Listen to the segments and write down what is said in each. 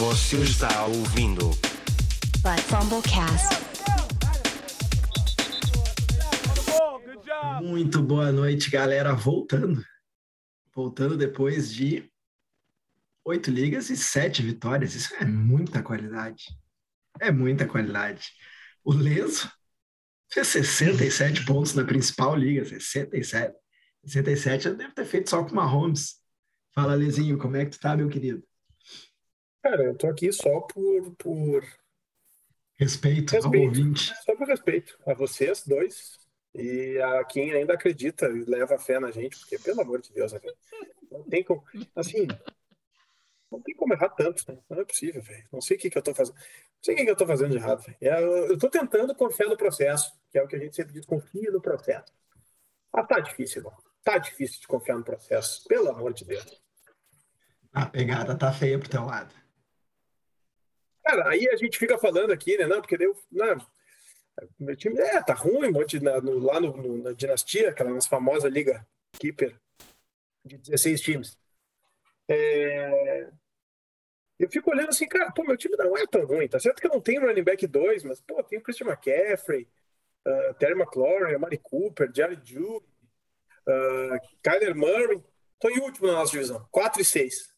Você está ouvindo But Fumblecast. Muito boa noite, galera. Voltando. Voltando depois de oito ligas e sete vitórias. Isso é muita qualidade. É muita qualidade. O Leso fez 67 pontos na principal liga. 67. 67 eu devo ter feito só com o Mahomes. Fala, Lezinho, como é que tu tá, meu querido? Cara, eu tô aqui só por, por Respeito, ao Respeito. ouvinte. só por respeito a vocês dois e a quem ainda acredita e leva fé na gente, porque pelo amor de Deus, não tem como, assim, não tem como errar tanto, né? Não é possível, velho. Não sei o que que eu tô fazendo. Não sei o que que eu tô fazendo de errado, velho. É, Eu, eu tô tentando confiar no processo, que é o que a gente sempre diz, confia no processo. Ah, tá difícil, irmão. Tá difícil de confiar no processo, pelo amor de Deus. A pegada tá feia pro teu lado. Cara, aí a gente fica falando aqui, né? Não, porque deu. Não, meu time é, tá ruim, um monte na, no- lá no, no- na Dinastia, aquela nossa famosa Liga Keeper de 16 times. É, Eu fico olhando assim, cara, pô, meu time não é tão ruim, tá certo que eu não tenho running back 2, mas, pô, tem o Christian McCaffrey, ah, Terry McLaurin, Amari Cooper, Jared Judy, uh, Kyler Murray. Tô em último na nossa divisão, 4 e 6.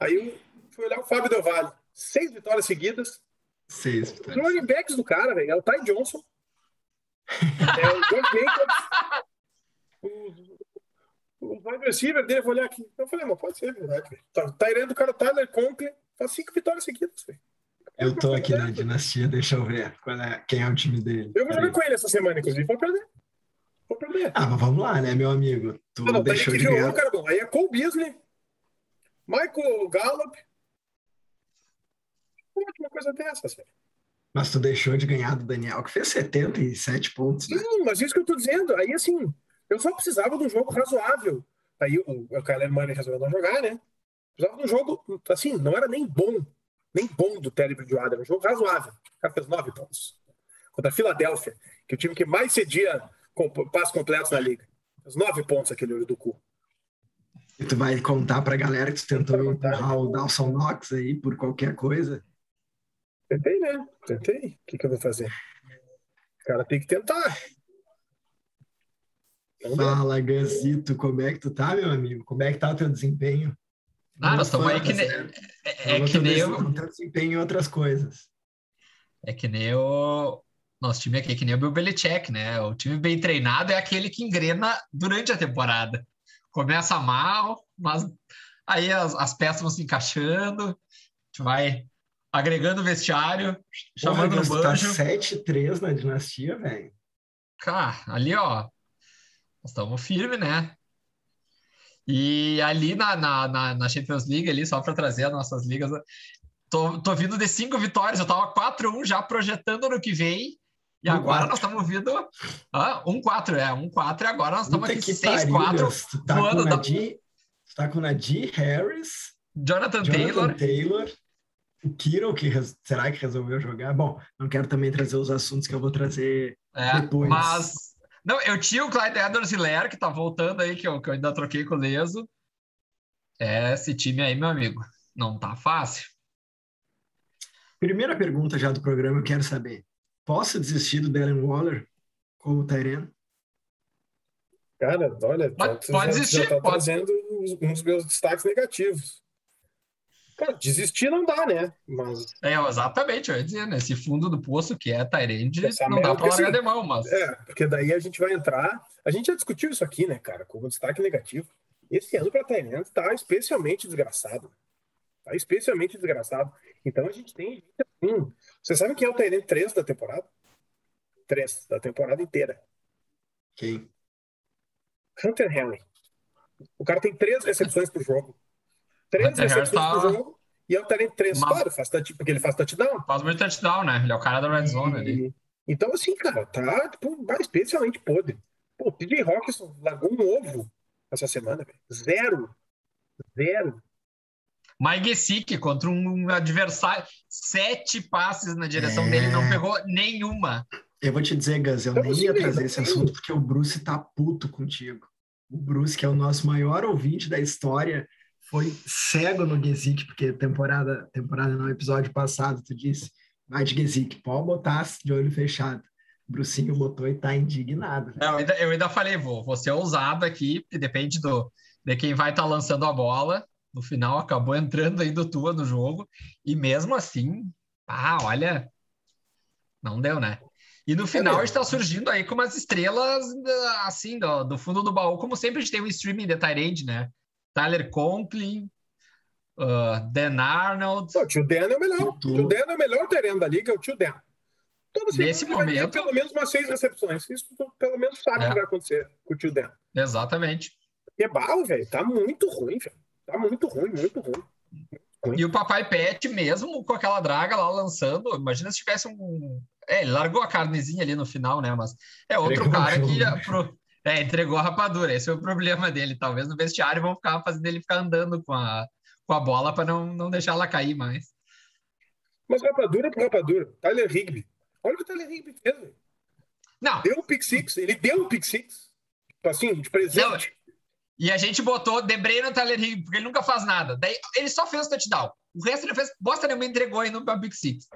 Aí eu fui olhar o Fábio Del Valle, seis vitórias seguidas, Seis os vitórias. running backs do cara, velho, é o Ty Johnson, é o John Jacobs, o, o wide receiver dele, vou olhar aqui. Eu falei, mas pode ser verdade, velho. Tá, tá irendo o cara Tyler Conklin, faz cinco vitórias seguidas, velho. Eu tô aqui na dinastia, deixa eu ver é, quem é o time dele. Eu vou jogar com ele essa semana, inclusive, vou perder. Vou perder. Ah, mas vamos lá, né, meu amigo? Tu Não, não, deixou daí de jogou ganhar. o cara bom. Aí é Cole Beasley, Michael Gallup. É uma coisa dessas, velho? Mas tu deixou de ganhar do Daniel, que fez 77 pontos, né? Sim, mas isso que eu tô dizendo. Aí, assim, eu só precisava de um jogo razoável. Aí o, o Kyler Murray resolveu não jogar, né? Precisava de um jogo, assim, não era nem bom. Nem bom do Terry Bridgewater. Era um jogo razoável. O cara fez nove pontos. Contra a Filadélfia, que é o time que mais cedia com, passos completos na liga. Fez nove pontos aquele olho do cu. E tu vai contar pra galera que tu tentou empurrar o Dawson Knox aí por qualquer coisa. Tentei, né? Tentei. O que, que eu vou fazer? O cara tem que tentar. Não. Fala, Gazito, como é que tu tá, meu amigo? Como é que tá o teu desempenho? Ah, nós estamos aí que nem. sério. É, é que nem o, o teu desempenho em outras coisas. é que nem o nosso time aqui, é que nem o Bill Belichick, né? O time bem treinado é aquele que engrena durante a temporada. Começa mal, mas aí as, as peças vão se encaixando, a gente vai agregando vestiário, chamando Porra, no tá banjo. 7-3 na dinastia, velho. Cara, ali, ó, nós estamos firmes, né? E ali na, na, na, na Champions League, ali, só para trazer as nossas ligas, tô, tô vindo de cinco vitórias, eu tava 4-1 já projetando no que vem, e Um agora quatro. nós estamos vindo. Ah, 1-4, é, 1-4, e agora nós estamos aqui que pariu, 6-4. Gus. Tu tá com voando o da- Nadir, tu tá com Nadir Harris, Jonathan, Jonathan Taylor. Taylor, o Kiro, que res- será que resolveu jogar? Bom, não quero também trazer os assuntos que eu vou trazer É, depois. mas. Não, eu tinha o Clyde Edwards Hilaire, que tá voltando aí, que eu, que eu ainda troquei com o Leso. É, esse time aí, meu amigo, não tá fácil. Primeira pergunta já do programa, eu quero saber. Posso desistir do Darren Waller como Tyrene? Cara, olha, Pode- já- pode já, existir, já tá pode. trazendo uns, uns meus destaques negativos. Cara, desistir não dá, né? Mas É, exatamente, eu ia dizer, nesse fundo do poço que é Tyrande, não dá pra largar assim, de mão, mas. é, porque daí a gente vai entrar. A gente já discutiu isso aqui, né, cara, como destaque negativo. Esse ano para Tyrande tá especialmente desgraçado. Tá especialmente desgraçado. Então a gente tem. Hum, você sabe quem é o Tyrande 3 da temporada? 3 da temporada inteira. Quem? Hunter Henry. O cara tem três recepções por jogo. Três recepções por tá- jogo. E é o Tyrande 3. Mas- Claro, faz touch- porque ele faz touchdown. Faz muito touchdown, né? Ele é o cara da red zone ali. E- Então, assim, cara, tá tipo, especialmente podre. Pô, o TJ Hawkinson largou um ovo essa semana, velho. Zero. Zero. Mike Gesicki contra um adversário, sete passes na direção É. dele, não pegou nenhuma. Eu vou te dizer, Gus, eu Então, nem assim, ia trazer esse assunto porque o Bruce tá puto contigo. O Bruce, que é o nosso maior ouvinte da história, foi cego no Gesick, porque temporada, temporada não, episódio passado, tu disse, vai de Gesick, pode botar de olho fechado. Brucinho botou e tá indignado. Não, eu, ainda, eu ainda falei, vou, vou ser ousado aqui, porque depende do, de quem vai estar tá lançando a bola. No final, acabou entrando aí do Tua no jogo, e mesmo assim, ah, olha, não deu, né? E no final, é está surgindo aí com umas estrelas, assim, do, do, fundo do baú, como sempre a gente tem um streaming de Tyrande, né? Tyler Conklin, uh, Dan Arnold. o tio Dan é o melhor. O tio Dan é o melhor terreno da liga, é o tio Dan. Nesse momento. pelo menos umas seis recepções. Isso pelo menos sabe o é. que vai acontecer com o tio Dan. Exatamente. É barro, velho. Tá muito ruim, velho. Tá muito ruim, muito ruim. E o papai Pet, mesmo com aquela draga lá lançando, imagina se tivesse um. É, ele largou a carnezinha ali no final, né? Mas é outro cara que ia pro... é, entregou a rapadura. Esse é o problema dele. Talvez no vestiário vão ficar fazendo ele ficar andando com a, com a bola para não, não deixar ela cair mais. Mas rapadura por rapadura. Tyler Higby. Olha o que o Tyler Higby fez, velho. Não. Deu um pick six. Ele deu um pick six. Assim, de presente. Não. E a gente botou Debrei no Tyler Higby, porque ele nunca faz nada. Daí ele só fez o touchdown. O resto ele fez, bosta nenhuma, entregou aí no Big Six.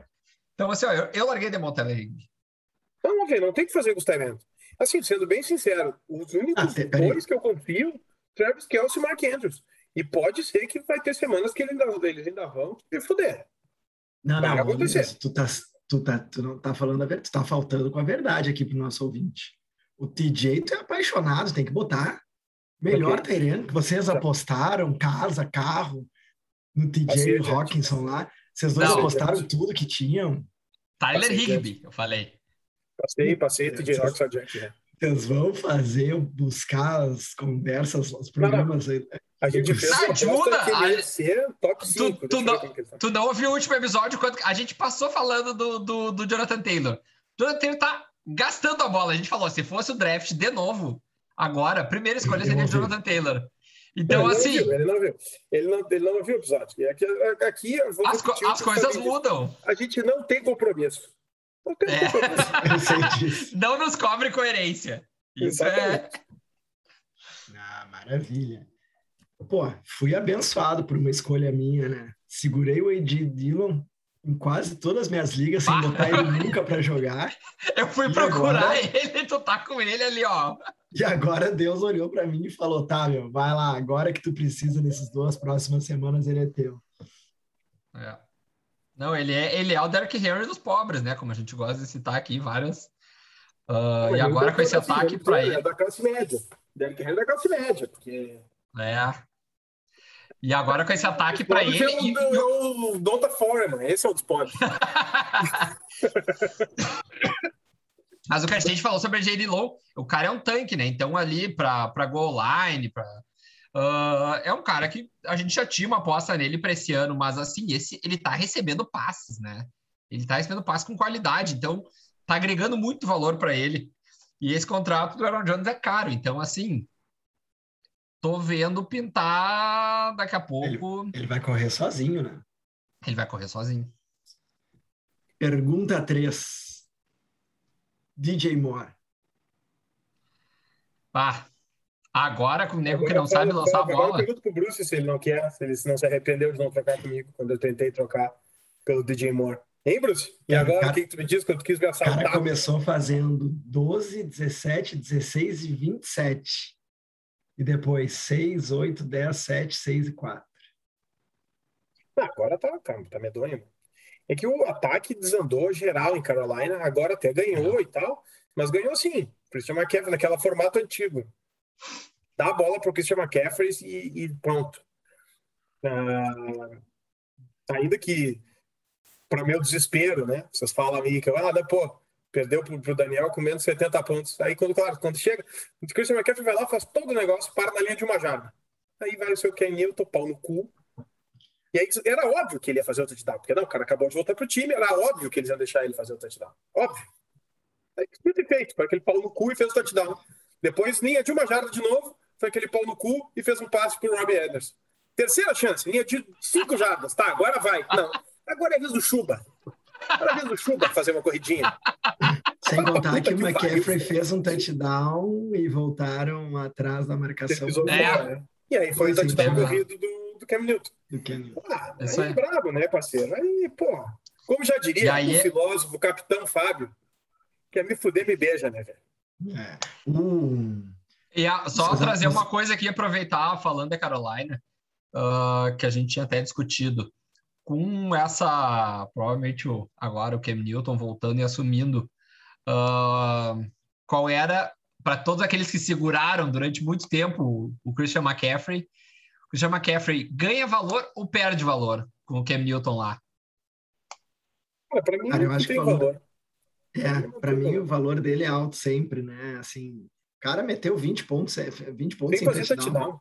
Então, assim, ó, eu, eu larguei de mão o Tyler Higby. Não, ver, não tem que fazer com os Tyrants. Assim, sendo bem sincero, os únicos ah, dois que eu confio, Travis Kelsey e Mark Andrews. E pode ser que vai ter semanas que eles ainda, eles ainda vão se fuder. Não, vai não, acontecer. tu, tá, tu, tá, tu não tá falando a verdade, tu tá faltando com a verdade aqui pro nosso ouvinte. O TJ, tu é apaixonado, tem que botar. Melhor okay. terreno que vocês tá. apostaram, casa, carro, no TJ e Hawkinson lá. Vocês dois não, apostaram tudo que tinham. Tyler Higby, eu falei. Passei, passei, TJ Hawkinson adiante, né? Vocês vão fazer, buscar as conversas, os programas aí. A gente fez uma ajuda que a... ser top 5. Tu, tu, não, tá. tu não ouviu o último episódio quando a gente passou falando do, do, do Jonathan Taylor. Jonathan Taylor tá gastando a bola. A gente falou, se fosse o draft de novo, agora, primeira escolha seria Jonathan Taylor. Então, ele assim. Não viu, ele não viu. Ele não, ele não viu o episódio. E aqui, aqui as, co as coisas mudam. A gente não tem compromisso. É. não nos cobre coerência. Isso é Exatamente. é. Ah, maravilha. Pô, fui abençoado por uma escolha minha, né? Segurei o Ed Dillon em quase todas as minhas ligas sem botar ele nunca para jogar. Eu fui procurar agora... ele, tu tá com ele ali, ó. E agora Deus olhou para mim e falou: tá, meu, vai lá, agora que tu precisa nessas duas próximas semanas, ele é teu. É. Não, ele é, ele é o Derek Henry dos pobres, né? Como a gente gosta de citar aqui várias. Uh, e agora com esse ataque para ele. É da classe média. Derek Henry é da classe média, porque. É. E agora com esse ataque para ele. É o, e... o, o Donta Foreman, esse é o dos pobres. Mas o que a gente falou sobre a J.D. Low, o cara é um tanque, né? Então, ali para goal line, para. Uh, é um cara que a gente já tinha uma aposta nele para esse ano, mas assim, esse ele tá recebendo passes, né? Ele tá recebendo passes com qualidade, então tá agregando muito valor para ele. E esse contrato do Aaron Jones é caro, então assim, tô vendo pintar daqui a pouco. Ele, ele vai correr sozinho, né? Ele vai correr sozinho. Pergunta 3. DJ Moore. Ah, agora com o nego que não sabe lançar a bola. Agora eu pergunto pro Bruce se ele não quer, se ele não se arrependeu de não trocar comigo quando eu tentei trocar pelo DJ Moore. Hein, Bruce? E é, agora, o que, tu me diz quando tu quis me assaltar? O cara começou fazendo 12, 17, 16 e 27. E depois 6, 8, 10, 7, 6 e 4. agora tá, tá, tá medonho é que o ataque desandou geral em Carolina, agora até ganhou e tal, mas ganhou sim. Christian McCaffrey, naquela formato antigo. Dá a bola para o Christian McCaffrey e, e pronto. Ah, ainda que, para meu desespero, né? Vocês falam aí que, ah, pô, perdeu para o Daniel com menos 70 pontos. Aí, quando, claro, quando chega, o Christian McCaffrey vai lá, faz todo o negócio, para na linha de uma jarda. Aí vai o seu Ken Newton, pau no cu, e aí era óbvio que ele ia fazer o touchdown, porque não, o cara acabou de voltar pro time, era óbvio que eles iam deixar ele fazer o touchdown. Óbvio. Aí, tudo feito, foi aquele pau no cu e fez o touchdown. Depois, linha de uma jarda de novo, foi aquele pau no cu e fez um passe pro Robbie Anderson. Terceira chance, linha de cinco jardas. Tá, agora vai. Não, agora é vez do Chuba. Agora é vez do Chuba fazer uma corridinha. Sem contar que o McCaffrey fez um touchdown e voltaram atrás da marcação. É. E aí foi o touchdown corrido do, do Cam Newton. Do Cam Ah, Isso aí é brabo, né, parceiro? Aí, pô, como já diria o é- filósofo, o capitão Fábio, quer me fuder, me beija, né, velho? É. Um, E a- só Exato. trazer uma coisa aqui, aproveitar falando da Carolina, ah, que a gente tinha até discutido. Com essa, provavelmente o- agora o Cam Newton voltando e assumindo, ah, qual era, para todos aqueles que seguraram durante muito tempo o- o Christian McCaffrey, o Christian McCaffrey ganha valor ou perde valor com o Cam Newton lá? Cara, pra mim Cara, eu não acho tem valor. É, para mim o valor dele é alto sempre, né? Assim, o cara meteu 20 pontos, é, 20 pontos Tem que em fazer touchdown.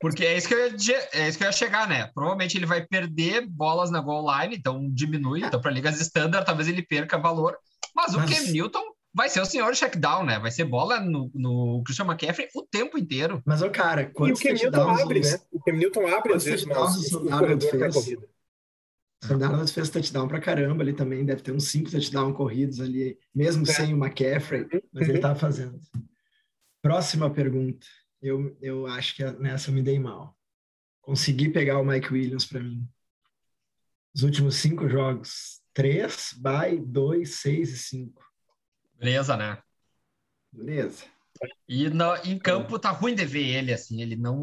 Porque é isso que eu ia, é isso que eu ia chegar, né? Provavelmente ele vai perder bolas na goal line, então diminui. Então, para ligas standard, talvez ele perca valor. Mas, o Mas- Cam Newton vai ser o senhor checkdown, né? Vai ser bola no, no Christian McCaffrey o tempo inteiro. Mas, ô, cara, E o Cam Newton abre, os- né? O Cam Newton abre, às vezes, mas o o corredor fez? corrida. O Darnold fez touchdown pra caramba ali também, deve ter uns 5 touchdowns corridos ali, mesmo É. sem o McCaffrey, mas ele tava fazendo. Próxima pergunta. Eu, eu acho que nessa eu me dei mal. Consegui pegar o Mike Williams para mim. Os últimos cinco jogos: 3, bye, 2, 6 e 5. Beleza, né? Beleza. E no- em campo tá ruim de ver ele, assim. Ele não,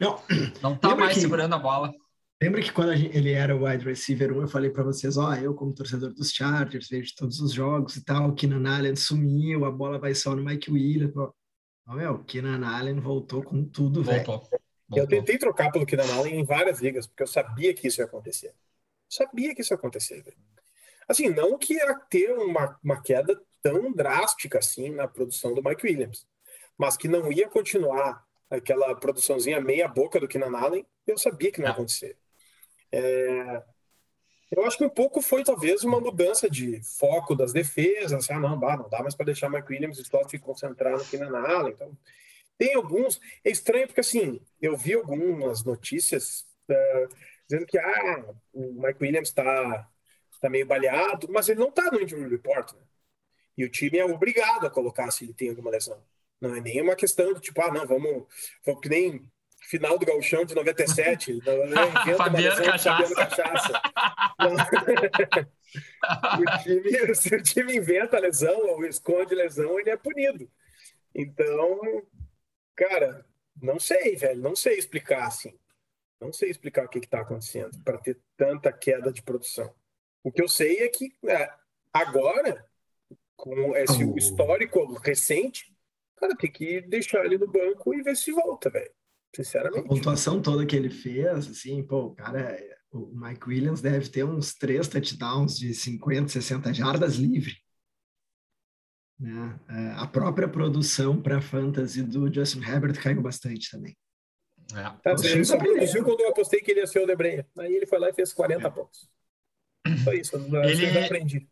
Não, não tá Lembra mais que- segurando a bola. Lembra que quando gente- ele era o wide receiver 1, eu falei para vocês, ó, eu como torcedor dos Chargers, vejo todos os jogos e tal, o Keenan Allen sumiu, a bola vai só no Mike Williams. Ó, meu, o Keenan Allen voltou com tudo, velho. Eu tentei trocar pelo Keenan Allen em várias ligas, porque eu sabia que isso ia acontecer. Sabia que isso ia acontecer. velho. Assim, não que ia ter uma, uma queda tão drástica assim na produção do Mike Williams, mas que não ia continuar aquela produçãozinha meia boca do Keenan Allen, eu sabia que não ia Ah. acontecer. É, Eu acho que um pouco foi talvez uma mudança de foco das defesas. Ah, não, dá, não dá mais para deixar o Mike Williams e só se concentrar Keenan Allen. Então, tem alguns. É estranho porque assim, eu vi algumas notícias eh, dizendo que ah, o Mike Williams está tá meio baleado, mas ele não está no injury report. Né? E o time é obrigado a colocar se ele tem alguma lesão. Não é nem uma questão de tipo, ah, não, vamos, vamos que nem final do Gauchão de 97, não, não, inventa uma Fabiano Fabiano Cachaça. Cachaça. O time, se o time inventa a lesão ou esconde lesão, ele é punido. Então, cara, não sei, velho, não sei explicar assim. Não sei explicar o que está acontecendo para ter tanta queda de produção. O que eu sei é que é, agora, com esse Oh. histórico recente, cara, tem que deixar ele no banco e ver se volta, velho. A Sinceramente. pontuação toda que ele fez, assim, pô, o cara, o Mike Williams deve ter uns três touchdowns de 50, 60 jardas livre. Né? É, A própria produção para fantasy do Justin Herbert caiu bastante também. É. Tá, ele só produziu quando eu apostei que ele ia ser o Debreia. Aí ele foi lá e fez 40 pontos. Só isso, eu Ele- eu aprendi.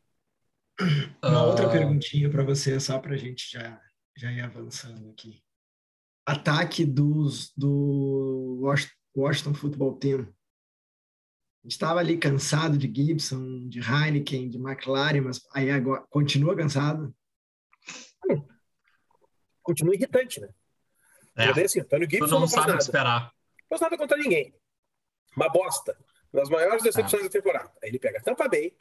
Uma Ah, outra perguntinha para você, só para a gente já, já ir avançando aqui. Ataque dos, do Wash- Washington Football Team. A gente estava ali cansado de Gibson, de Heineken, de McLaren, mas aí agora continua cansado. Continua irritante, né? É, Eu dei assim, Antônio Gibson não sabe o que nada. esperar. Não faz nada contra ninguém. Uma bosta. Uma das maiores decepções da temporada. Aí ele pega Tampa Bay.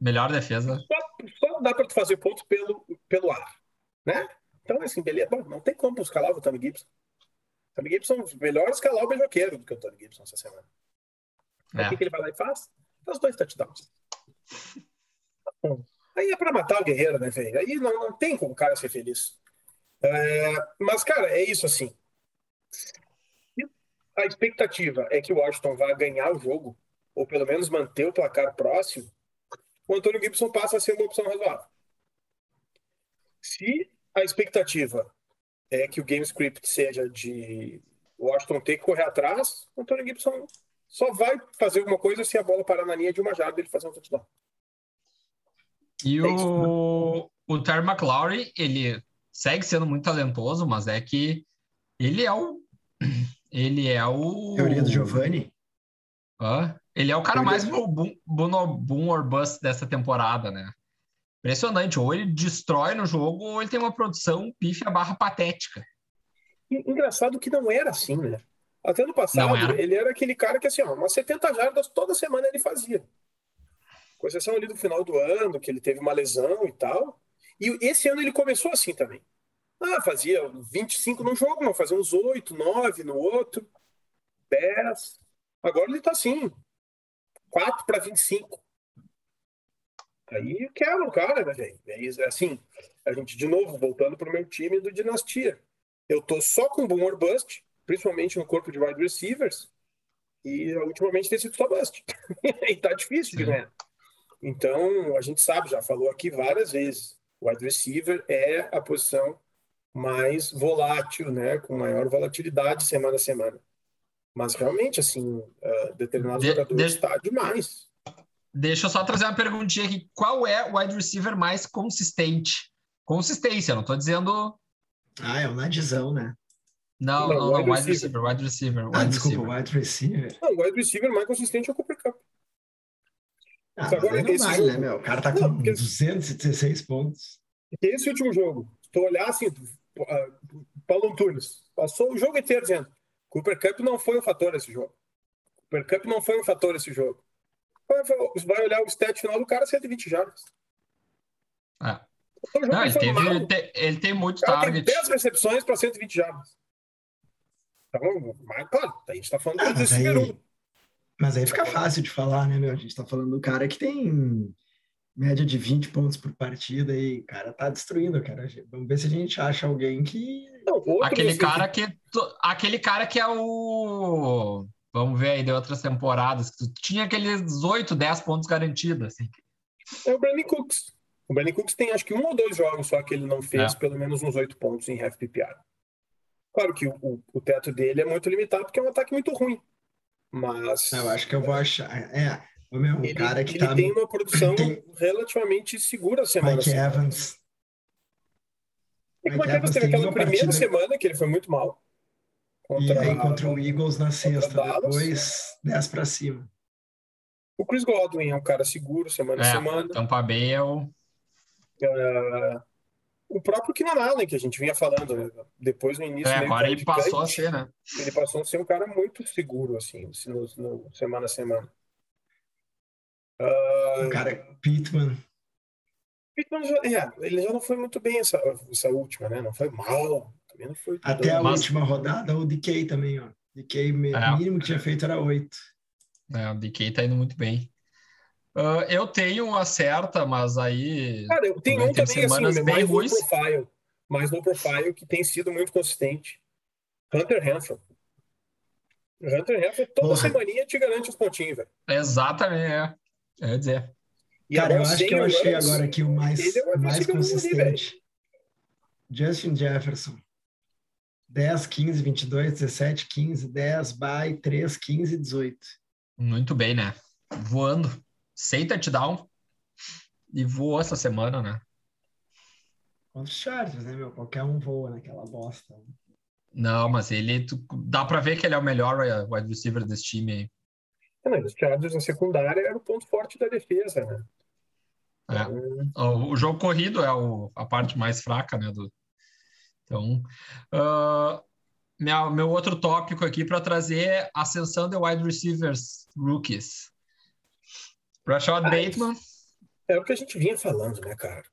Melhor defesa. Só, só dá para tu fazer ponto pelo, pelo ar. Né? Então, assim, beleza. Bom, não tem como escalar o Tony Gibson. O Tony Gibson, melhor escalar o beijoqueiro do que o Tony Gibson essa semana. É. O que, que ele vai lá e faz? Faz dois touchdowns. Aí é para matar o guerreiro, né, velho? Aí não, não tem como o cara ser feliz. É, mas, cara, é isso assim. A expectativa é que o Washington vá ganhar o jogo, ou pelo menos manter o placar próximo. O Antônio Gibson passa a ser uma opção razoável. Se a expectativa é que o game script seja de Washington ter que correr atrás, o Antônio Gibson só vai fazer alguma coisa se a bola parar na linha de uma jarda e ele fazer um touchdown. E É isso, o, o Terry McLaurin, ele segue sendo muito talentoso, mas é que ele é o. Ele é o. Teoria do Giovanni. Hã? Ele é o cara Teoria- mais boom, boom, boom or bust dessa temporada, né? Impressionante. Ou ele destrói no jogo, ou ele tem uma produção pífia barra patética. Engraçado que não era assim, né? Até no passado, era. ele era aquele cara que, assim, ó, umas 70 jardas toda semana ele fazia. Com exceção ali do final do ano, que ele teve uma lesão e tal. E esse ano ele começou assim também. Ah, fazia 25 num jogo, mas fazia uns 8, 9 no outro, 10. Agora ele tá assim, 4 para 25. Aí quebra o cara, né, velho? É assim, a gente, de novo, voltando pro meu time do Dinastia. Eu tô só com boom or bust, principalmente no corpo de wide receivers, e ultimamente tem sido só bust. e tá difícil de ganhar. Então, a gente sabe, já falou aqui várias vezes, o wide receiver é a posição mais volátil, né, com maior volatilidade semana a semana. Mas realmente, assim, uh, determinados De- jogadores de- está demais. Deixa eu só trazer uma perguntinha aqui. Qual é o wide receiver mais consistente? Consistência, não tô dizendo. Ah, é o Nadzão, né? Não, Não, não, não, wide wide receiver. receiver, wide receiver. Ah, Wide desculpa, receiver. wide receiver. Não, o wide receiver mais consistente é o Cooper Cup. Ah, agora aí não esse vale, jogo- né, meu? O cara tá com Não, porque- 216 pontos. Esse último jogo, se tu olhar assim, uh, Paulo Antunes passou o jogo inteiro dizendo Cooper Cup não foi um fator esse jogo. Cooper Cup não foi um fator esse jogo. Vai, olhar o stat final do cara, 120 jardas. É. Então, Não, ele, teve, ele, te- ele tem muito cara tem target. 10 recepções para 120 jardas. Então, mas, claro, a gente tá falando Ah, do mas receiver aí- 1. Mas aí fica fácil de falar, né, meu? A gente tá falando do cara que tem média de 20 pontos por partida e o cara tá destruindo, cara. Vamos ver se a gente acha alguém que. Não, Aquele cara que. Aquele cara que é o. Vamos ver aí de outras temporadas, que tu tinha aqueles 8, 10 pontos garantidos, assim. É o Brandon Cooks. O Brandon Cooks tem acho que um ou dois jogos só que ele não fez É. pelo menos uns oito pontos em half PPR. Claro que o, o- o teto dele é muito limitado porque é um ataque muito ruim. Mas Eu acho que eu vou achar. É, o meu, o ele, cara que ele tá. tem uma produção tem- relativamente segura semana a Mike semana. Evans. E como é Mike que Evans teve aquela primeira partida- semana que ele foi muito mal? E Contra aí contra o Eagles na sexta. Depois 10 pra cima. O Chris Godwin é um cara seguro semana a É, semana. Tampa Bay é o. Ah, o próprio Keenan Allen, que a gente vinha falando, né? depois no início. É, agora ele claudicante, passou a ser, né? ele passou a ser um cara muito seguro, assim, no, no semana a semana. Ah, O cara Pittman. Pittman já- é, ele já não foi muito bem essa, essa última, né? Não foi mal. Também não foi. Até a Mas- última rodada, o DK também, ó. DK, É. o mínimo que tinha feito era 8. É, o DK tá indo muito bem. Ah, eu tenho uma certa, mas aí. Cara, eu tenho Também um também, assim, bem mais low ruins. profile. Mais low profile, que tem sido muito consistente. Hunter Renfro. Hunter Renfro, toda Porra. semaninha te garante os pontinhos, velho. Exatamente, é. Eu ia dizer. E Cara, eu agora, acho que eu achei agora aqui o mais, é mais ali, consistente. Justin Jefferson. 10, 15, 22, 17, 15, 10, bye, 3, 15, 18. Muito bem, né? Voando. Sem touchdown. E voou essa semana, né? Contra os Chargers, né, meu? Qualquer um voa naquela bosta. Não, mas ele. tu- dá pra ver que ele é o melhor eh, wide receiver desse time aí. É, né, Os Chargers na secundária era o ponto forte da defesa, né? É. Então, O, o jogo corrido é o- a parte mais fraca, né? Do, então, ah, minha- meu outro tópico aqui para trazer é ascensão de wide receivers rookies. Rashad Ah, Bateman, É o que a gente vinha falando, né, cara?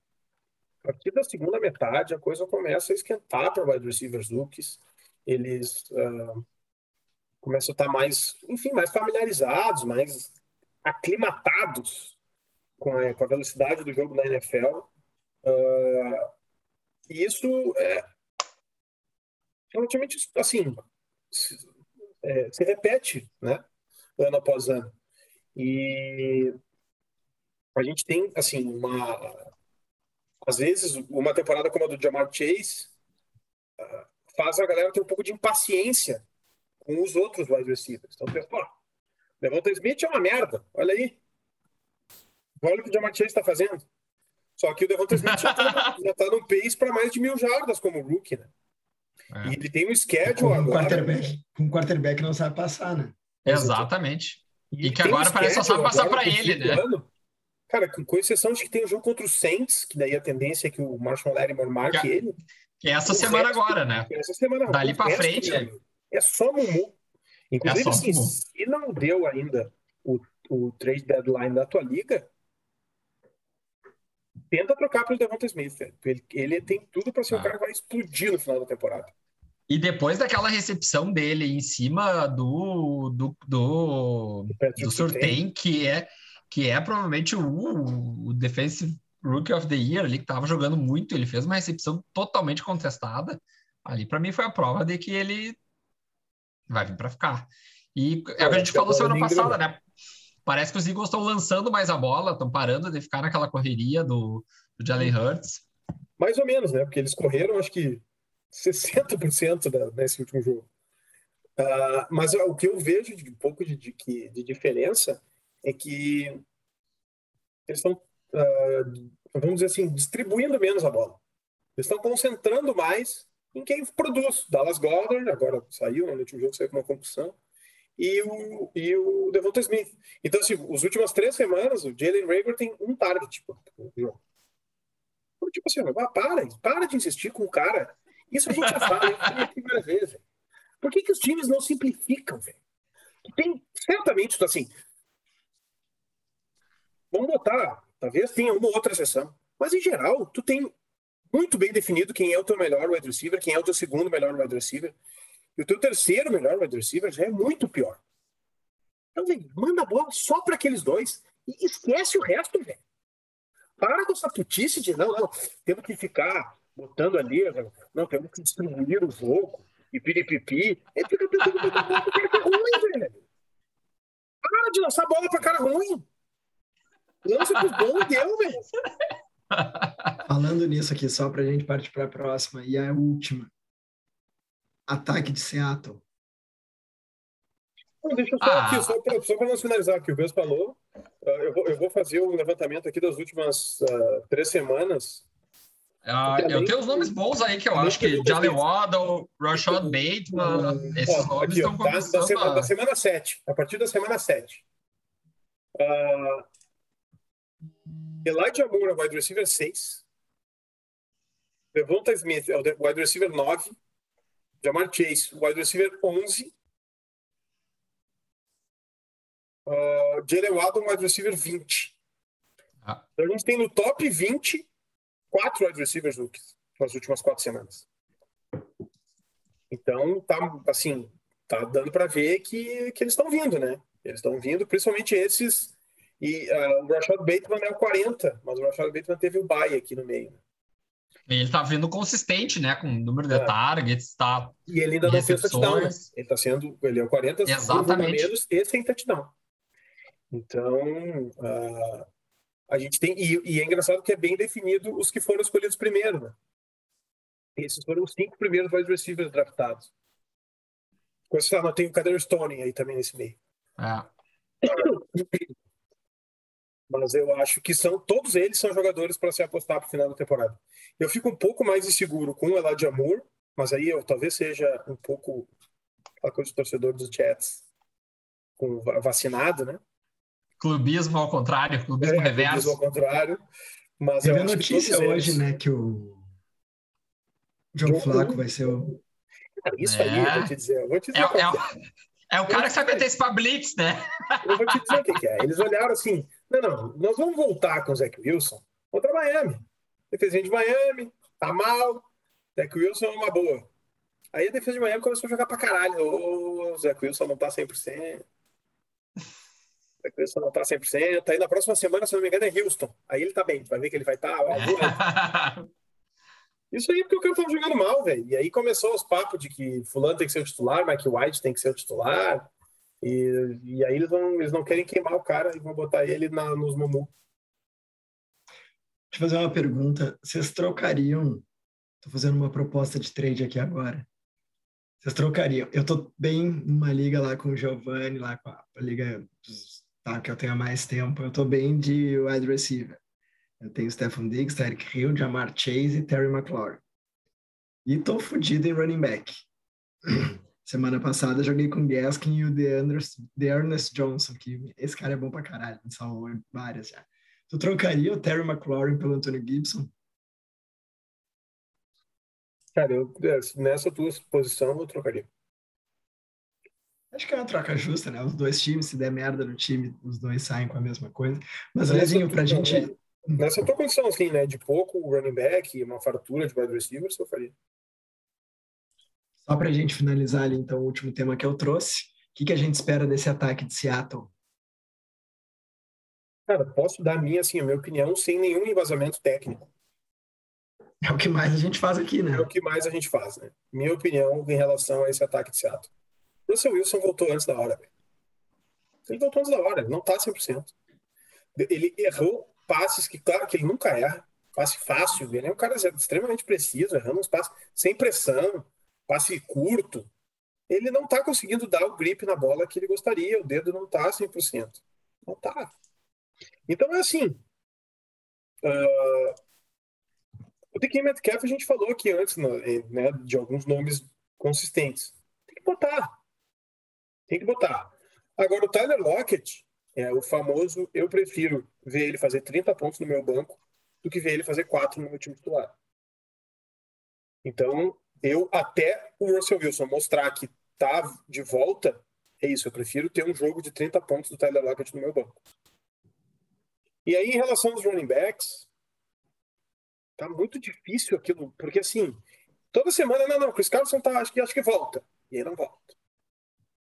A partir da segunda metade, a coisa começa a esquentar para wide receivers rookies. Eles ah, começam a estar mais, enfim, mais familiarizados, mais aclimatados com a, com a velocidade do jogo na NFL. Ah, e isso é relativamente, assim, se, é, se repete, né, ano após ano. E a gente tem, assim, uma. Às vezes, uma temporada como a do Jamar Chase ah, faz a galera ter um pouco de impaciência com os outros wide receivers. Então, pensa, pô, Devonta Smith é uma merda, olha aí. Olha o que o Jamar Chase está fazendo. Só que o Devonta Smith já está tá no pace para mais de mil jardas como rookie, né? É. E ele tem um Com schedule um agora. quarterback, com um quarterback não sabe passar, né? exatamente. E ele que tem um agora parece só sabe passar agora pra pro ele, né? ano. Cara, com, com exceção de que tem o jogo contra o Saints, que daí a tendência é que o Marshall Lattimore marque Que- ele. Que é essa semana resto- agora, né? Essa semana Dali resto, frente, amigo, É só Mumu. Inclusive, É só assim, bom. se não deu ainda o, o trade deadline da tua liga, tenta trocar pelo Devonta Smith. Ele, ele tem tudo para ser o Ah. cara que vai explodir no final da temporada. E depois daquela recepção dele em cima do do, do, do Surtain, que é que é provavelmente o, o Defensive Rookie of the Year ali que estava jogando muito, ele fez uma recepção totalmente contestada. Ali para mim foi a prova de que ele vai vir para ficar. E é o que a gente É, falou semana passada, né? Parece que os Eagles estão lançando mais a bola, estão parando de ficar naquela correria do, do Jalen Hurts. Mais ou menos, né? Porque eles correram, acho que 60% da, nesse último jogo. Ah, mas o que eu vejo de um pouco de, de, de diferença é que eles estão, ah, vamos dizer assim, distribuindo menos a bola. Eles estão concentrando mais em quem produz. Dallas Goddard, agora saiu, né, no último jogo saiu com uma concussão, e o, e o Devonta Smith. Então, assim, as últimas três semanas, o Jalen Rager tem um target jogo. Então, Tipo assim, ah, para, para de insistir com o cara. Isso a gente já fala, aqui várias vezes. Por que, que os times não simplificam, velho? Tem, certamente, assim, vamos botar, talvez tenha uma ou outra exceção, mas em geral, tu tem muito bem definido quem é o teu melhor wide receiver, quem é o teu segundo melhor wide receiver, e o teu terceiro melhor wide receiver já é muito pior. Então, velho, manda a bola só para aqueles dois e esquece o resto, velho. Para com essa putice de não, não, temos que ficar botando ali, não, temos que distribuir o jogo e piripipi. Ele fica a bola pro cara que ruim, velho. Para de lançar a bola pra cara ruim. Lança pros bons e deu, velho. Falando nisso aqui, só pra gente partir para a próxima e a última. Ataque de Seattle. Deixa eu só Ah. aqui, só para nós finalizar aqui. O Bess falou. ah, eu, vou, eu vou fazer um levantamento aqui das últimas ah, três semanas. Ah, eu além- tenho os nomes bons aí que eu acho que Jalen Waddle, Rashad Bateman, esses Ó, nomes aqui, ó, estão tá? da, começando semana, a... da semana 7, a partir da semana 7. Uh, Elijah Moore é o wide receiver 6. Devonta Smith é o de- wide receiver 9. Jamar Chase, wide receiver 11. Uh, Jalen Waddle, wide receiver 20. Ah. Então a gente tem no top 20 quatro wide receivers rookies nas últimas quatro semanas. Então, tá assim, tá dando para ver que, que eles estão vindo, né? Eles estão vindo, principalmente esses. E ah, o Rashad Bateman é o 40, mas o Rashad Bateman teve o bye aqui no meio. né? Ele tá vindo consistente, né? Com o número de É. targets, tá... E ele ainda não fez touchdown. né? Ele tá sendo. Ele é o 40, Exatamente. menos e sem touchdown. Então, ah, a gente tem. E, e é engraçado que é bem definido os que foram escolhidos primeiro, né? Esses foram os cinco primeiros wide receivers draftados. Esse, ah, tem o Kader Stone aí também nesse meio. É. Mas eu acho que são todos eles são jogadores para se apostar para o final da temporada. Eu fico um pouco mais inseguro com o Elijah Moore, mas aí eu talvez seja um pouco aquela coisa de torcedor dos Jets com va- vacinado, né? Clubismo ao contrário, clubismo É, reverso. mesmo ao contrário. Mas eu Teve que notícia todos hoje, eles- né, que o Joe Flacco vai ser o. Cara, Isso aí, É. eu vou te dizer. Eu vou te dizer, É, é, o- é o cara que sabe antecipar blitz, né? eu vou te dizer o que, que é. Eles olharam assim: não, não, nós vamos voltar com o Zach Wilson contra Miami. Defesinha de Miami, tá mal. Zach Wilson é uma boa. Aí a defesa de Miami começou a jogar pra caralho. Ô, o Zach Wilson não tá 100%. O Zach Wilson não tá 100%. Aí na próxima semana, se não me engano, é Houston. Aí ele tá bem, vai ver que ele vai estar. Tá, Isso aí porque o cara tava jogando mal, velho. E aí começou os papos de que fulano tem que ser o titular, Mike White tem que ser o titular. E, e aí eles não, eles não querem queimar o cara e vão botar ele na, nos Mumu. Deixa eu fazer uma pergunta. Vocês trocariam? Tô fazendo uma proposta de trade aqui agora. Vocês trocariam? Eu tô bem numa liga lá com o Giovanni, lá com a, a liga tá, que eu tenho há mais tempo. Eu tô bem de wide receiver. Eu tenho Stephen Diggs, Tyreek Hill, Jamar Chase e Terry McLaurin. E tô fodido em running back. Semana passada eu joguei com o Gaskin e o DeAndres- DeArnest Johnson, que esse cara é bom pra caralho, me salvou várias já. Tu trocaria o Terry McLaurin pelo Anthony Gibson? Cara, eu, é, nessa tua posição eu trocaria. Acho que é uma troca justa, né? Os dois times, se der merda no time, os dois saem com a mesma coisa. Mas, Lezinho, pra gente. Nessa tua condição, assim, né? De pouco running back uma fartura de wide receivers, eu faria. Só pra gente finalizar ali, então, o último tema que eu trouxe. O que, que a gente espera desse ataque de Seattle? Cara, posso dar a minha, assim, a minha opinião sem nenhum embasamento técnico. É o que mais a gente faz aqui, né? É o que mais a gente faz, né? Minha opinião em relação a esse ataque de Seattle. Russell Wilson voltou antes da hora. Ele voltou antes da hora, ele não tá 100%. Ele errou passes que, claro, que ele nunca erra. Passe fácil, ele é um cara extremamente preciso, errando uns passes sem pressão, passe curto. Ele não tá conseguindo dar o grip na bola que ele gostaria, o dedo não tá 100%. Não tá. Então é assim. ah, o DK Metcalf a gente falou aqui antes né, né, de alguns nomes consistentes. Tem que botar. Tem que botar. Agora, o Tyler Lockett é o famoso. Eu prefiro ver ele fazer 30 pontos no meu banco do que ver ele fazer 4 no meu time titular. Então, eu até o Russell Wilson mostrar que tá de volta, é isso. Eu prefiro ter um jogo de 30 pontos do Tyler Lockett no meu banco. E aí, em relação aos running backs, tá muito difícil aquilo, porque assim, toda semana, não, não, Chris Carlson tá, acho que, acho que volta. E aí não volta.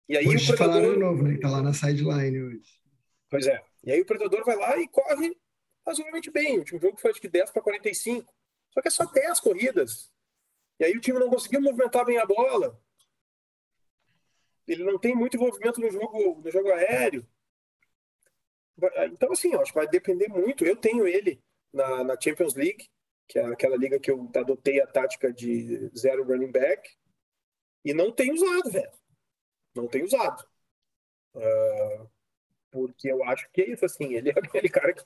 E aí Hoje o falaram de predador. novo, né? Que tá lá na sideline hoje. Pois é. E aí o predador vai lá e corre razoavelmente bem. O último jogo foi acho que 10 para 45. Só que é só 10 corridas. E aí o time não conseguiu movimentar bem a bola. Ele não tem muito envolvimento no jogo, no jogo aéreo. Vai- Então, assim, eu acho que vai depender muito. Eu tenho ele na, na Champions League, que é aquela liga que eu adotei a tática de zero running back, e não tenho usado, velho. Não tenho usado. Ah, porque eu acho que é isso, assim, ele é aquele cara que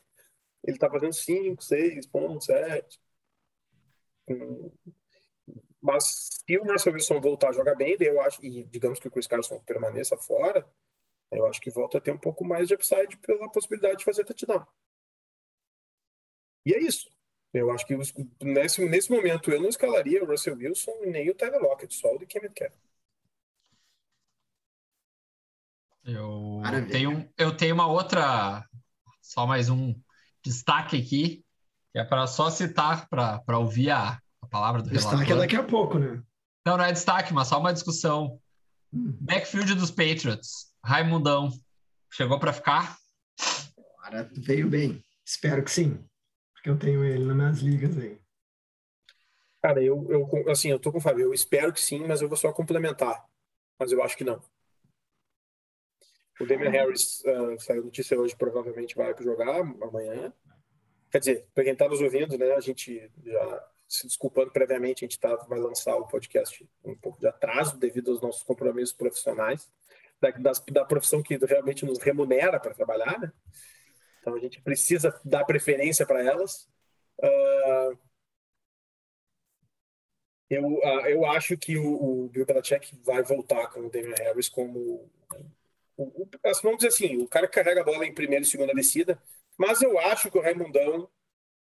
ele tá fazendo 5, 6 pontos, 7. Hum, Mas se o Russell Wilson voltar a jogar bem, eu acho, e digamos que o Chris Carson permaneça fora, eu acho que volta a ter um pouco mais de upside pela possibilidade de fazer touchdown. E é isso. Eu acho que os- nesse, nesse momento eu não escalaria o Russell Wilson e nem o Tyler Lockett, só o de Kemet Cap. Eu Maravilha. tenho, eu tenho uma outra, só mais um destaque aqui, que é para só citar, para ouvir a palavra do Destaque é relator. daqui a pouco, né? Não, não é destaque, mas só uma discussão. Hum. Backfield dos Patriots, Raimundão, chegou para ficar? Cara, veio bem. Espero que sim. Porque eu tenho ele nas minhas ligas aí. Cara, eu, eu assim, eu tô com o Fábio, eu espero que sim, mas eu vou só complementar. Mas eu acho que não. O Damian Harris ah, saiu notícia hoje, provavelmente vai jogar amanhã. Quer dizer, para quem está nos ouvindo, né, a gente já se desculpando previamente, a gente tá, vai lançar o podcast um pouco de atraso devido aos nossos compromissos profissionais, da, das- da profissão que realmente nos remunera para trabalhar, né? Então a gente precisa dar preferência para elas. Ah, eu, ah, eu acho que o, o Bill Belichick vai voltar com o Damian Harris como o, o- assim, vamos dizer assim, o cara que carrega a bola em primeira e segunda descida, mas eu acho que o Raimundão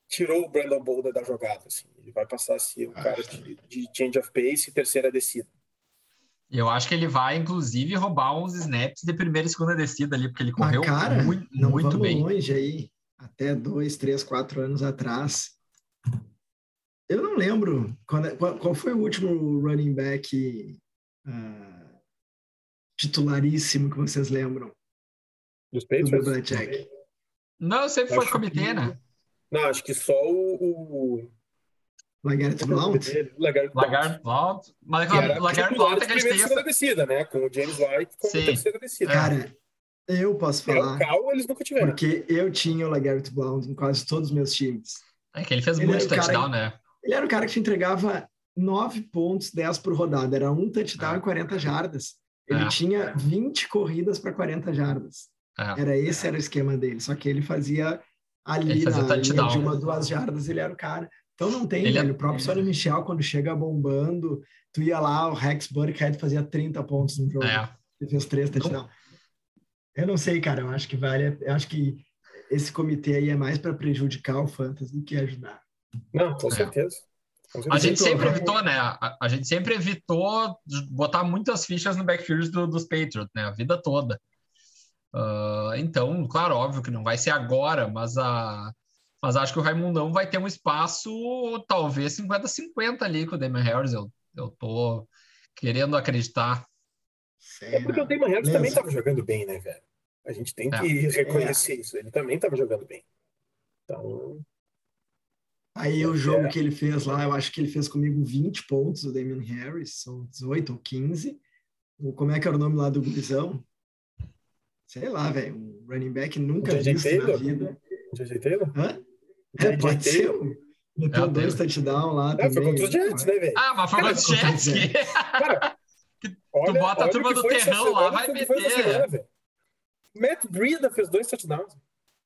tirou o Brandon Bolder da jogada. Assim. Ele vai passar a ser um cara de, de change of pace e terceira descida. Eu acho que ele vai, inclusive, roubar uns snaps de primeira e segunda descida ali, porque ele Mas, correu cara, muito, não muito vamos bem. longe aí. Até dois, três, quatro anos atrás. Eu não lembro quando é- qual, qual foi o último running back ah, titularíssimo que vocês lembram Dos do Patriots? Belichick. Não, sempre foi comitê, que- né? Não, acho que só o. o... Lagarto Blount? Lagarde Blount. Lagarde Blount. Mas titular Blount é que a gente primeira e tem descida, né? Com o James White como Sim. terceira descida. Cara, eu posso É, o falar Cal eles nunca tiveram. porque eu tinha o Lagarto Blount em quase todos os meus times. É que ele fez Ele muito touchdown, né? Ele era o cara que te entregava 9 pontos, 10 por rodada. Era um touchdown É. e 40 jardas. Ele É. tinha 20 corridas para 40 jardas. É. Era esse era o esquema dele. Só que ele fazia ali Ele fazia na linha de uma, duas jardas, ele era o cara. Então não tem, Ele é- velho. O próprio Sonny Michel, quando chega bombando, tu ia lá, o Rex Burkhead fazia 30 pontos no jogo. É. Ele fez três touchdowns. Eu não sei, cara. Eu acho que vale. Eu acho que esse comitê aí é mais para prejudicar o Fantasy do que ajudar. Não, com É. certeza. A gente sempre vamos- evitou, né? A, a gente sempre evitou botar muitas fichas no backfield do- dos Patriots, né? A vida toda. Ah, então, claro, óbvio que não vai ser agora, mas, a, mas acho que o Raimundão vai ter um espaço, talvez 50-50 ali com o Damian Harris. Eu, eu tô querendo acreditar. É porque o Damon Harris também estava jogando bem, né, velho? A gente tem que reconhecer isso. Ele também estava jogando bem. Então, Aí o jogo que ele fez lá, eu acho que ele fez comigo 20 pontos, o Damian Harris, são 18 ou 15. O, como é que era o nome lá do gurizão? Sei lá, velho, um running back nunca J.J. visto na Taylor? vida. J.J. Taylor? Hã? É, pode ser. Um- Meteu É, dois touchdowns lá É, também. foi contra os Jets, né, velho? Ah, mas foi contra os Jets. Cara, olha, bota a turma do terrão lá, vai meter. Matt Breida fez dois touchdowns.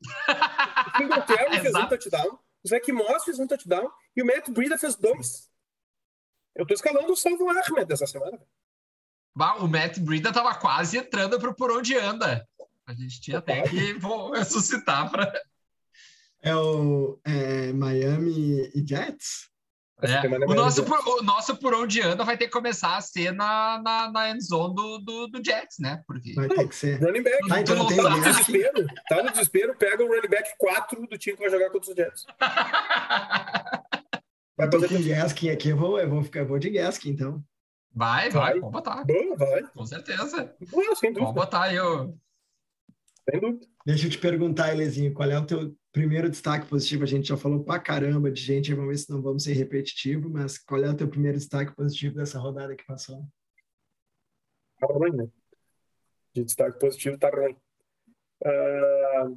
O Singletary fez um touchdown. O Zach Moss fez um touchdown. E o Matt Breida fez dois. Eu tô escalando o Salvo Ahmed dessa semana. velho. Bah, o Matt Breida tava quase entrando pro por onde anda. A gente tinha até que vou ressuscitar para. É o é, Miami e Jets? Semana é O, nosso por, o nosso por onde anda vai ter que começar a ser na, na, na end zone do, do, do Jets, né? Porque. Vai ter que ser. Running back. Ah, então não tem tá no desespero. Tá no desespero, pega o running back 4 do time que vai jogar contra os Jets. Vai Eu fazer com Gaskin aqui, eu vou, eu vou ficar, eu vou de Gaskin, então. Vai, vai, Vai. vamos botar. Boa, vai. Com certeza. Boa, sem Vamos dúvida. botar aí o. Sem dúvida. Deixa eu te perguntar, Elezinho, qual é o teu primeiro destaque positivo? A gente já falou pra caramba de gente, vamos ver se não vamos ser repetitivo, mas qual é o teu primeiro destaque positivo dessa rodada que passou? Tá ruim, né? De destaque positivo, tá ruim. Ah,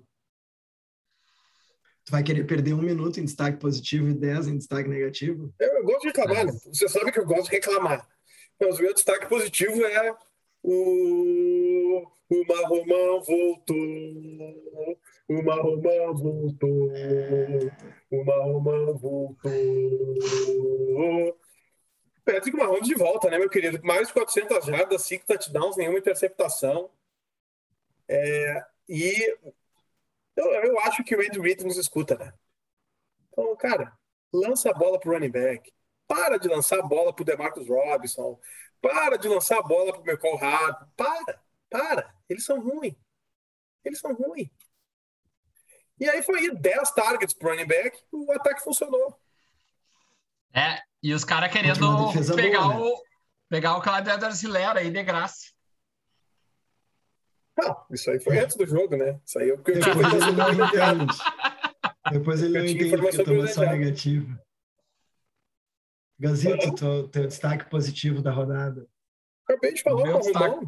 Tu vai querer perder um minuto em destaque positivo e dez em destaque negativo? eu, eu gosto de reclamar, né? Você sabe que eu gosto de reclamar. Mas o meu destaque positivo é o. O Marromão voltou. O Marromão voltou. O Marromão voltou. Patrick Mahomes de volta, né, meu querido? Mais de 400 jardas, 5 touchdowns, nenhuma interceptação. É, e eu, eu acho que o Andy Reid nos escuta, né? Então, cara, lança a bola pro running back. Para de lançar a bola pro DeMarcus Robinson. Para de lançar a bola pro Michael Hart. Para, para. Eles são ruins. Eles são ruins. E aí foi aí 10 targets pro running back, o ataque funcionou. É, e os caras querendo pegar, boa, né? o, pegar o Clyde Edwards-Helaire aí de graça. Não, isso aí foi antes do jogo, né? Isso aí é porque eu tinha Depois ele não entende. Depois ele não entende porque tomou só negativa. Gazito, teu, teu destaque positivo da rodada. Acabei de falar, Meu o destaque.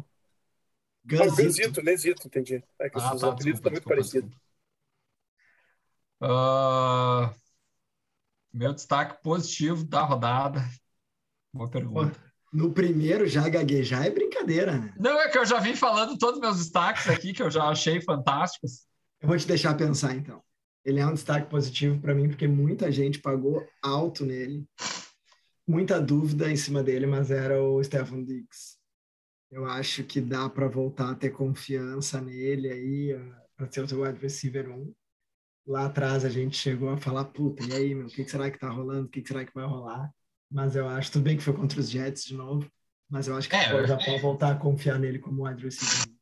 Gazito, Lesito, entendi. É que Ah, os tá, apelidos desculpa, estão muito parecidos. Ah, meu destaque positivo da rodada. Boa pergunta. no primeiro já gaguejar é brincadeira, né? Não, é que eu já vim falando todos os meus destaques aqui, que eu já achei fantásticos. Eu vou te deixar pensar, então. Ele é um destaque positivo para mim, porque muita gente pagou alto nele. Muita dúvida em cima dele, mas era o Stefan Diggs. Eu acho que dá para voltar a ter confiança nele aí, para ser o seu wide receiver 1. Lá atrás a gente chegou a falar, puta, e aí, meu, o que que será que tá rolando? O que que será que vai rolar? Mas eu acho, tudo bem que foi contra os Jets de novo, mas eu acho que É, pô, já é. pode voltar a confiar nele como wide receiver.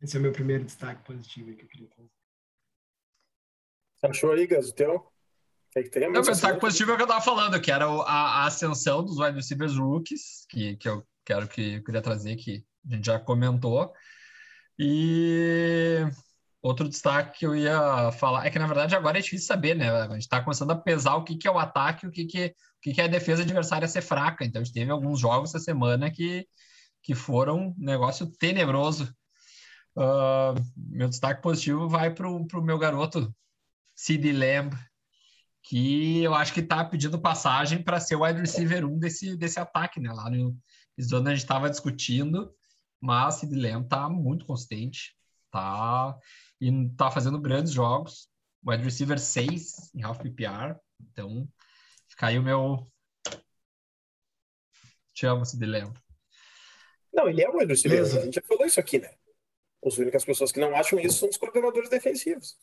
Esse é o meu primeiro destaque positivo aí que eu queria fazer. Achou aí, Gaz, o teu? O que, tem? Não, meu destaque positivo é o que eu tava falando, que era o- a, a ascensão dos wide receivers rookies, que, que eu quero que eu queria trazer, que a gente já comentou. E outro destaque que eu ia falar é que, na verdade, agora é difícil saber, né? A gente tá começando a pesar o que, que é o ataque o que, que, o que, que é a defesa adversária ser fraca. Então, a gente teve alguns jogos essa semana que, que foram um negócio tenebroso. Ah, meu destaque positivo vai pro, pro meu garoto, Sid Lamb, que eu acho que está pedindo passagem para ser o wide receiver 1 desse, desse ataque, né? Lá no zona a gente estava discutindo, mas Sid Lamb está muito consistente, tá e tá fazendo grandes jogos. Wide receiver 6 em half PPR, então fica aí o meu te amo, Sid Lamb. Não, ele é o wide receiver. Beleza. A gente já falou isso aqui, né? As únicas pessoas que não acham isso são os coordenadores defensivos.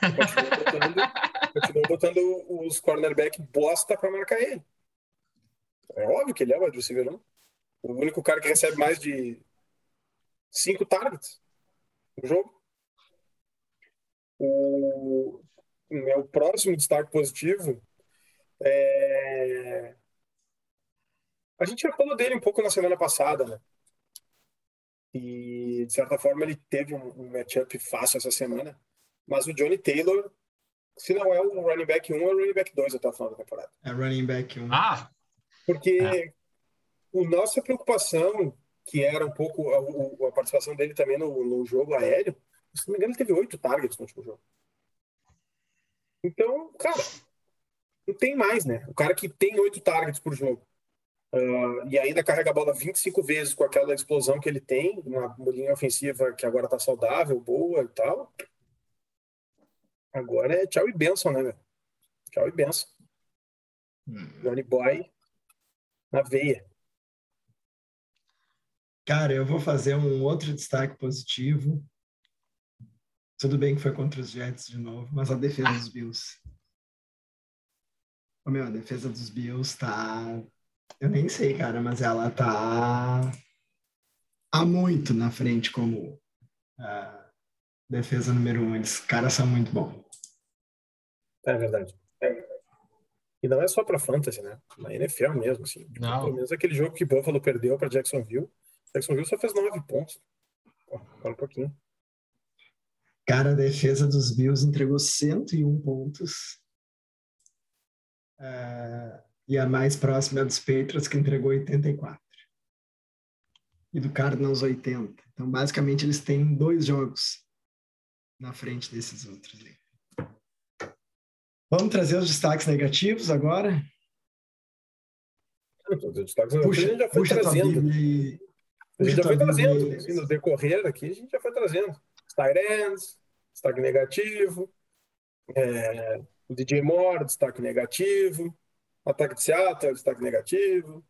Continuam botando, continuam botando os cornerback bosta para marcar ele. É óbvio que ele é o wide receiver, não? O único cara que recebe mais de cinco targets no jogo. O meu próximo destaque positivo é... A gente já falou dele um pouco na semana passada, né? E, de certa forma, ele teve um, um matchup fácil essa semana. Mas o Johnny Taylor, se não é o running back 1, é o running back 2 até o final da temporada. É running back 1. Ah, Porque É. o nossa preocupação, que era um pouco a, a participação dele também no, no jogo aéreo, se não me engano, ele teve oito targets no último jogo. Então, cara, não tem mais, né? O cara que tem oito targets por jogo ah, e ainda carrega a bola 25 vezes com aquela explosão que ele tem, uma linha ofensiva que agora tá saudável, boa e tal. Agora é tchau e benção, né, velho? Tchau e benção. Johnny Boy na veia. Cara, eu vou fazer um outro destaque positivo. Tudo bem que foi contra os Jets de novo, mas a defesa dos Bills. Ô, meu, a defesa dos Bills tá. Eu nem sei, cara, mas ela tá. Há muito na frente como a defesa número um. Eles caras são muito bons. É verdade. É verdade. E não é só pra fantasy, né? Na NFL mesmo, assim. Não. Pelo menos aquele jogo que Buffalo perdeu pra Jacksonville. Jacksonville só fez nove pontos. Fala um pouquinho. Cara, a defesa dos Bills entregou 101 pontos. É, e a mais próxima é a dos Patriots, que entregou 84. E do Cardinals, 80. Então, basicamente, eles têm dois jogos na frente desses outros. aí. Vamos trazer os destaques negativos agora? Os destaques a Puxa, já foi puxa trazendo. E- A gente já foi trazendo. e- Assim, no decorrer aqui, a gente já foi trazendo. Tight ends, destaque negativo. É, o DJ Moore, destaque negativo. Ataque de Seattle, destaque negativo.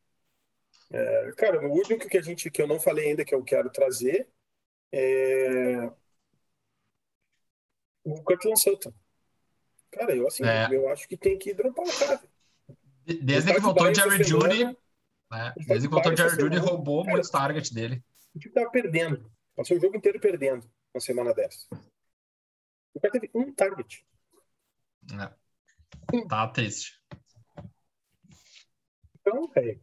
É, cara, o único que a gente que eu não falei ainda que eu quero trazer é o Cortland Sutton. Cara, eu assim, É. eu acho que tem que dropar o cara. de- desde que voltou o Jerry Judy. Né? De que voltou o bye Jerry essa Judy, semana. roubou Cara, muitos targets dele. O time tava perdendo. Passou o jogo inteiro perdendo na semana dessa. O cara teve um target. É. Tá triste. Então, velho.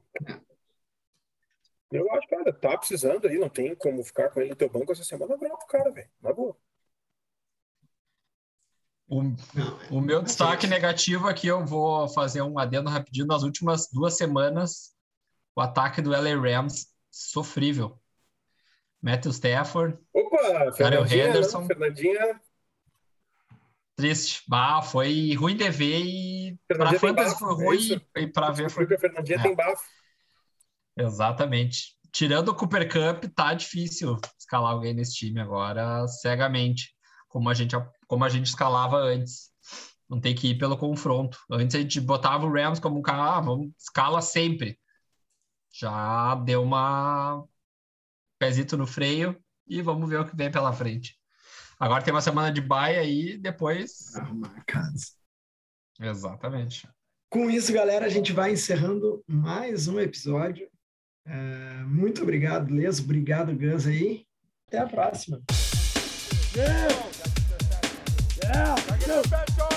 Eu acho, cara, tá precisando aí, não tem como ficar com ele no teu banco essa semana, dropa o cara, velho. Na boa. O, é- o meu destaque negativo aqui, eu vou fazer um adendo rapidinho. Nas últimas duas semanas, o ataque do LA Rams sofrível. Matthew Stafford, Opa, Fernandinha, Henderson. não, Fernandinha, triste. Bah, foi ruim de ver e tem fantasy bafo, foi é ruim isso? e pra ver foi a Fernandinha É. tem bafo. Exatamente. Tirando o Cooper Cup, tá difícil escalar alguém nesse time agora cegamente, como a gente, como a gente escalava antes. Não tem que ir pelo confronto. Antes a gente botava o Rams como um cara, ah, vamos, escala sempre. Já deu uma pezito no freio e vamos ver o que vem pela frente. Agora tem uma semana de baia aí, depois. arrumar a casa. Exatamente. Com isso, galera, a gente vai encerrando mais um episódio. É, muito obrigado, Les. Obrigado, Gus aí. Até a próxima. The field.